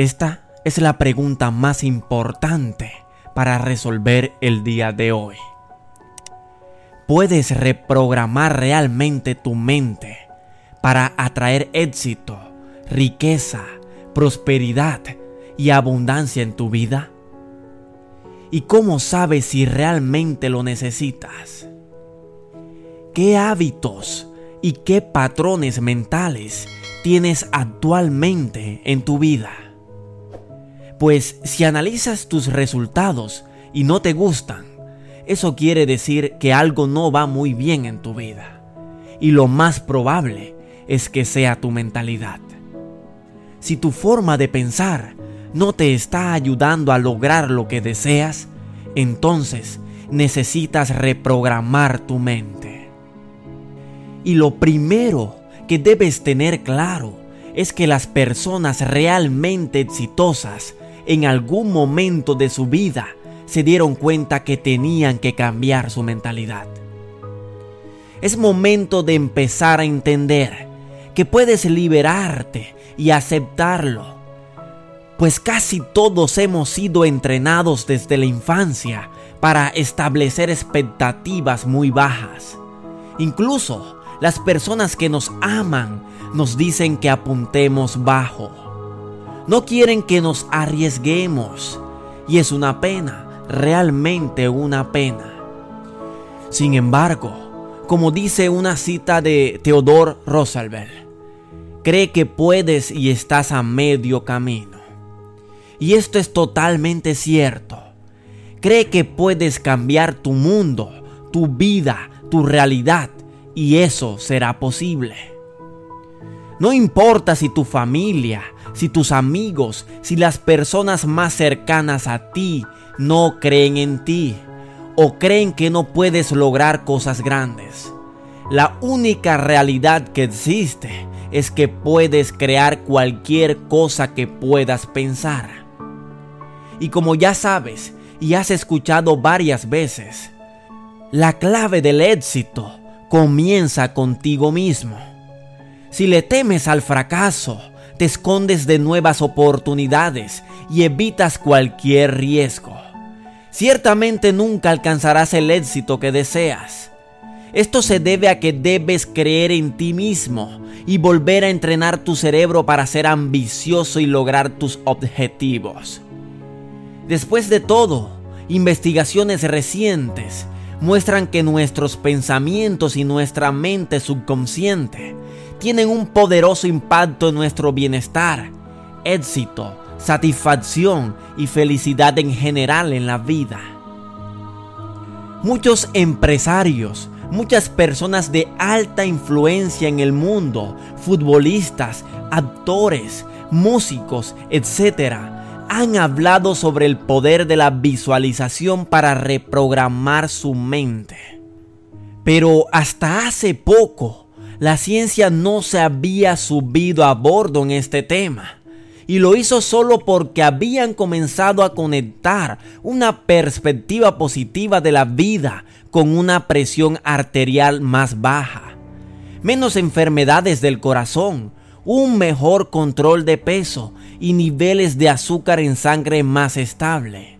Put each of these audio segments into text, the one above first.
Esta es la pregunta más importante para resolver el día de hoy. ¿Puedes reprogramar realmente tu mente para atraer éxito, riqueza, prosperidad y abundancia en tu vida? ¿Y cómo sabes si realmente lo necesitas? ¿Qué hábitos y qué patrones mentales tienes actualmente en tu vida? Pues si analizas tus resultados y no te gustan, eso quiere decir que algo no va muy bien en tu vida. Y lo más probable es que sea tu mentalidad. Si tu forma de pensar no te está ayudando a lograr lo que deseas, entonces necesitas reprogramar tu mente. Y lo primero que debes tener claro es que las personas realmente exitosas en algún momento de su vida se dieron cuenta que tenían que cambiar su mentalidad. Es momento de empezar a entender que puedes liberarte y aceptarlo, pues casi todos hemos sido entrenados desde la infancia para establecer expectativas muy bajas. Incluso las personas que nos aman nos dicen que apuntemos bajo no quieren que nos arriesguemos. Y es una pena, realmente una pena. Sin embargo, como dice una cita de Theodore Roosevelt, cree que puedes y estás a medio camino. Y esto es totalmente cierto. Cree que puedes cambiar tu mundo, tu vida, tu realidad, y eso será posible. No importa si tu familia, si tus amigos, si las personas más cercanas a ti no creen en ti o creen que no puedes lograr cosas grandes. La única realidad que existe es que puedes crear cualquier cosa que puedas pensar. Y como ya sabes y has escuchado varias veces, la clave del éxito comienza contigo mismo. Si le temes al fracaso, te escondes de nuevas oportunidades y evitas cualquier riesgo. Ciertamente nunca alcanzarás el éxito que deseas. Esto se debe a que debes creer en ti mismo y volver a entrenar tu cerebro para ser ambicioso y lograr tus objetivos. Después de todo, investigaciones recientes muestran que nuestros pensamientos y nuestra mente subconsciente tienen un poderoso impacto en nuestro bienestar, éxito, satisfacción y felicidad en general en la vida. Muchos empresarios, muchas personas de alta influencia en el mundo, futbolistas, actores, músicos, etc., han hablado sobre el poder de la visualización para reprogramar su mente. Pero hasta hace poco, la ciencia no se había subido a bordo en este tema. Y lo hizo solo porque habían comenzado a conectar una perspectiva positiva de la vida con una presión arterial más baja, menos enfermedades del corazón, un mejor control de peso y niveles de azúcar en sangre más estable.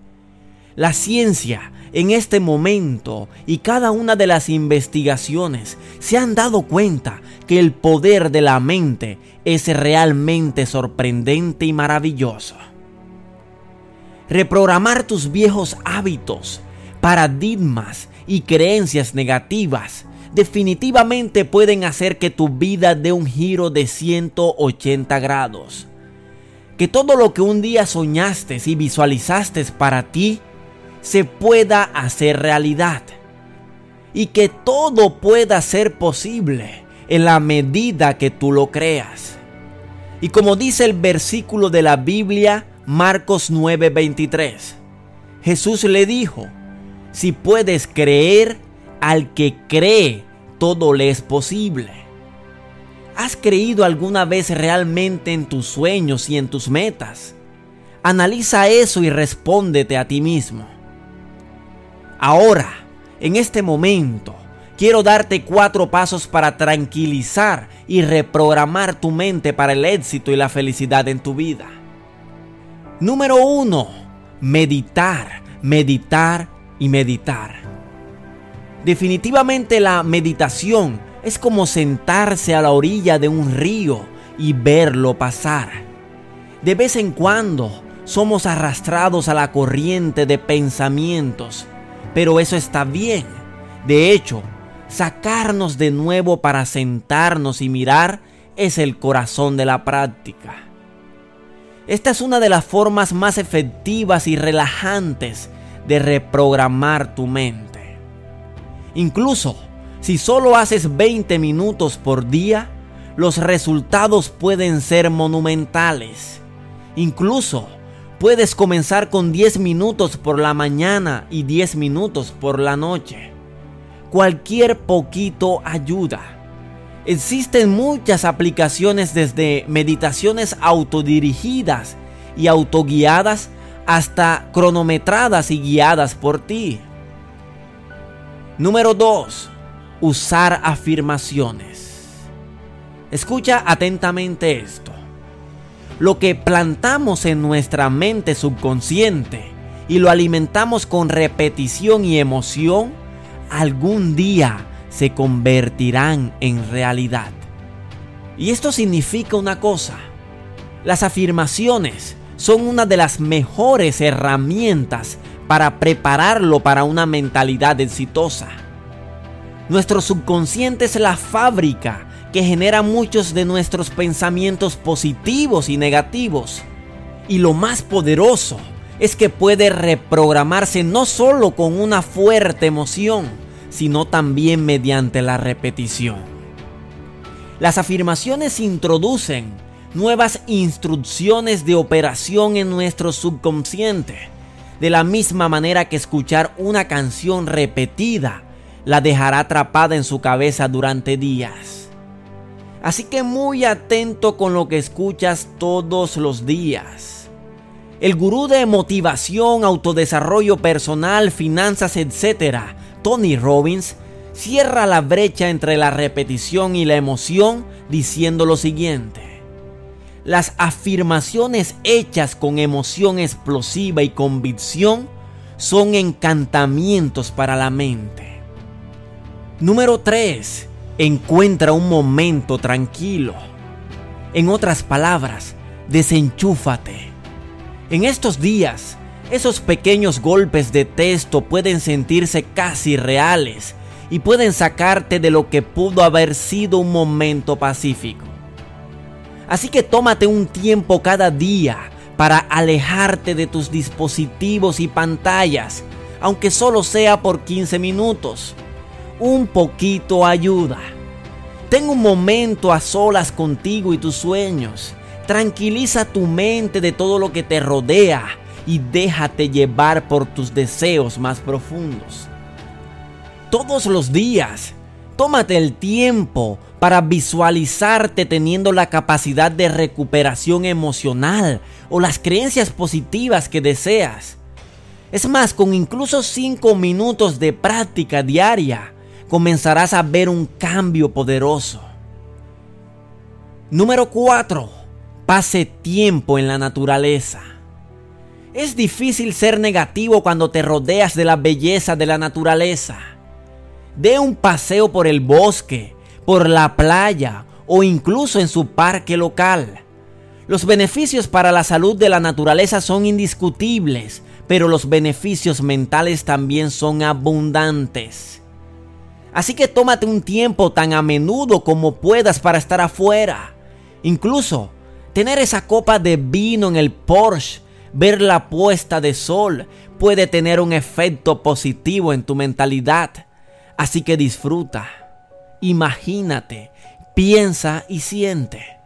La ciencia en este momento y cada una de las investigaciones se han dado cuenta que el poder de la mente es realmente sorprendente y maravilloso. Reprogramar tus viejos hábitos, paradigmas y creencias negativas definitivamente pueden hacer que tu vida dé un giro de 180 grados. Que todo lo que un día soñaste y visualizaste para ti se pueda hacer realidad y que todo pueda ser posible en la medida que tú lo creas. Y como dice el versículo de la Biblia, Marcos 9:23, Jesús le dijo, si puedes creer, al que cree, todo le es posible. ¿Has creído alguna vez realmente en tus sueños y en tus metas? Analiza eso y respóndete a ti mismo. Ahora, en este momento, quiero darte cuatro pasos para tranquilizar y reprogramar tu mente para el éxito y la felicidad en tu vida. Número uno, meditar, meditar y meditar. Definitivamente la meditación es como sentarse a la orilla de un río y verlo pasar. De vez en cuando somos arrastrados a la corriente de pensamientos, pero eso está bien. De hecho, sacarnos de nuevo para sentarnos y mirar es el corazón de la práctica. Esta es una de las formas más efectivas y relajantes de reprogramar tu mente. Incluso si solo haces 20 minutos por día, los resultados pueden ser monumentales. Incluso puedes comenzar con 10 minutos por la mañana y 10 minutos por la noche. Cualquier poquito ayuda. Existen muchas aplicaciones desde meditaciones autodirigidas y autoguiadas hasta cronometradas y guiadas por ti. Número 2 usar afirmaciones. Escucha atentamente esto. Lo que plantamos en nuestra mente subconsciente y lo alimentamos con repetición y emoción, algún día se convertirán en realidad. Y esto significa una cosa. Las afirmaciones son una de las mejores herramientas para prepararlo para una mentalidad exitosa. Nuestro subconsciente es la fábrica que genera muchos de nuestros pensamientos positivos y negativos. Y lo más poderoso es que puede reprogramarse no solo con una fuerte emoción, sino también mediante la repetición. Las afirmaciones introducen nuevas instrucciones de operación en nuestro subconsciente, de la misma manera que escuchar una canción repetida la dejará atrapada en su cabeza durante días. Así que muy atento con lo que escuchas todos los días. El gurú de motivación, autodesarrollo personal, finanzas, etc., Tony Robbins, cierra la brecha entre la repetición y la emoción diciendo lo siguiente. Las afirmaciones hechas con emoción explosiva y convicción son encantamientos para la mente. Número 3. Encuentra un momento tranquilo. En otras palabras, desenchúfate. En estos días, esos pequeños golpes de texto pueden sentirse casi reales y pueden sacarte de lo que pudo haber sido un momento pacífico. Así que tómate un tiempo cada día para alejarte de tus dispositivos y pantallas, aunque solo sea por 15 minutos un poquito ayuda. Ten un momento a solas contigo y tus sueños. Tranquiliza tu mente de todo lo que te rodea y déjate llevar por tus deseos más profundos. Todos los días, tómate el tiempo para visualizarte teniendo la capacidad de recuperación emocional o las creencias positivas que deseas. Es más, con incluso 5 minutos de práctica diaria, comenzarás a ver un cambio poderoso. Número 4. Pase tiempo en la naturaleza. Es difícil ser negativo cuando te rodeas de la belleza de la naturaleza. Dé un paseo por el bosque, por la playa o incluso en su parque local. Los beneficios para la salud de la naturaleza son indiscutibles, pero los beneficios mentales también son abundantes. Así que tómate un tiempo tan a menudo como puedas para estar afuera. Incluso tener esa copa de vino en el Porsche, ver la puesta de sol, puede tener un efecto positivo en tu mentalidad. Así que disfruta, imagínate, piensa y siente.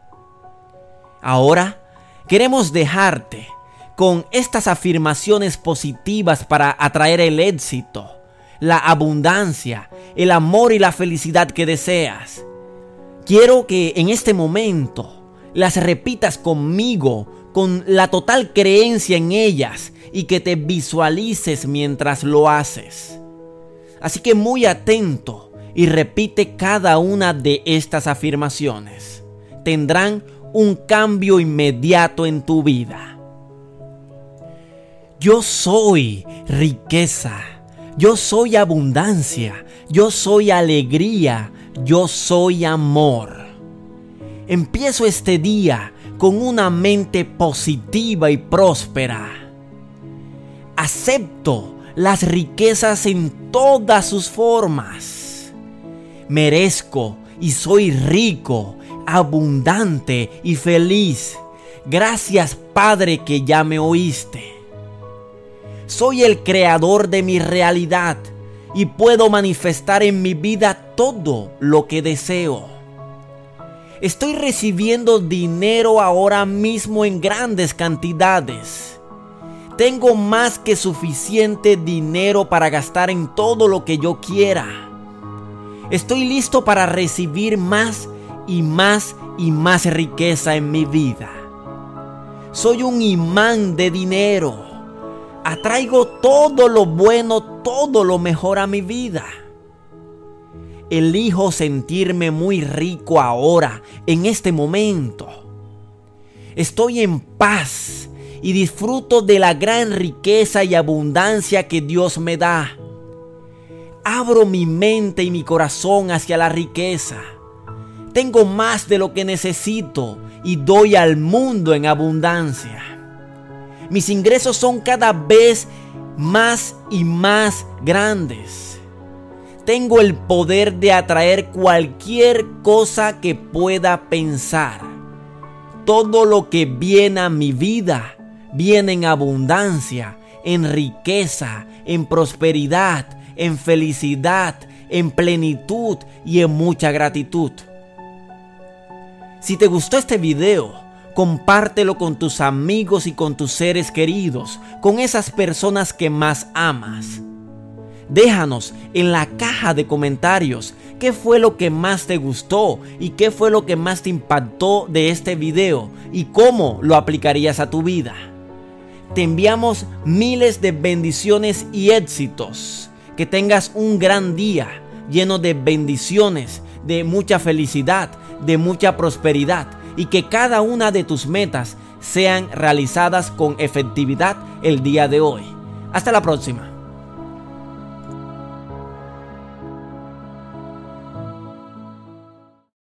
Ahora queremos dejarte con estas afirmaciones positivas para atraer el éxito la abundancia, el amor y la felicidad que deseas. Quiero que en este momento las repitas conmigo con la total creencia en ellas y que te visualices mientras lo haces. Así que muy atento y repite cada una de estas afirmaciones. Tendrán un cambio inmediato en tu vida. Yo soy riqueza, yo soy abundancia, yo soy alegría, yo soy amor. Empiezo este día con una mente positiva y próspera. Acepto las riquezas en todas sus formas. Merezco y soy rico, abundante y feliz. Gracias Padre que ya me oíste. Soy el creador de mi realidad y puedo manifestar en mi vida todo lo que deseo. Estoy recibiendo dinero ahora mismo en grandes cantidades. Tengo más que suficiente dinero para gastar en todo lo que yo quiera. Estoy listo para recibir más y más y más riqueza en mi vida. Soy un imán de dinero. Atraigo todo lo bueno, todo lo mejor a mi vida. Elijo sentirme muy rico ahora, en este momento. Estoy en paz y disfruto de la gran riqueza y abundancia que Dios me da. Abro mi mente y mi corazón hacia la riqueza. Tengo más de lo que necesito y doy al mundo en abundancia. Mis ingresos son cada vez más y más grandes tengo el poder de atraer cualquier cosa que pueda pensar. Todo lo que viene a mi vida viene en abundancia, en riqueza, en prosperidad, en felicidad, en plenitud y en mucha gratitud. Si te gustó este video, compártelo con tus amigos y con tus seres queridos, con esas personas que más amas. Déjanos en la caja de comentarios qué fue lo que más te gustó y qué fue lo que más te impactó de este video y cómo lo aplicarías a tu vida. Te enviamos miles de bendiciones y éxitos. Que tengas un gran día lleno de bendiciones, de mucha felicidad, de mucha prosperidad y que cada una de tus metas sean realizadas con efectividad el día de hoy. Hasta la próxima.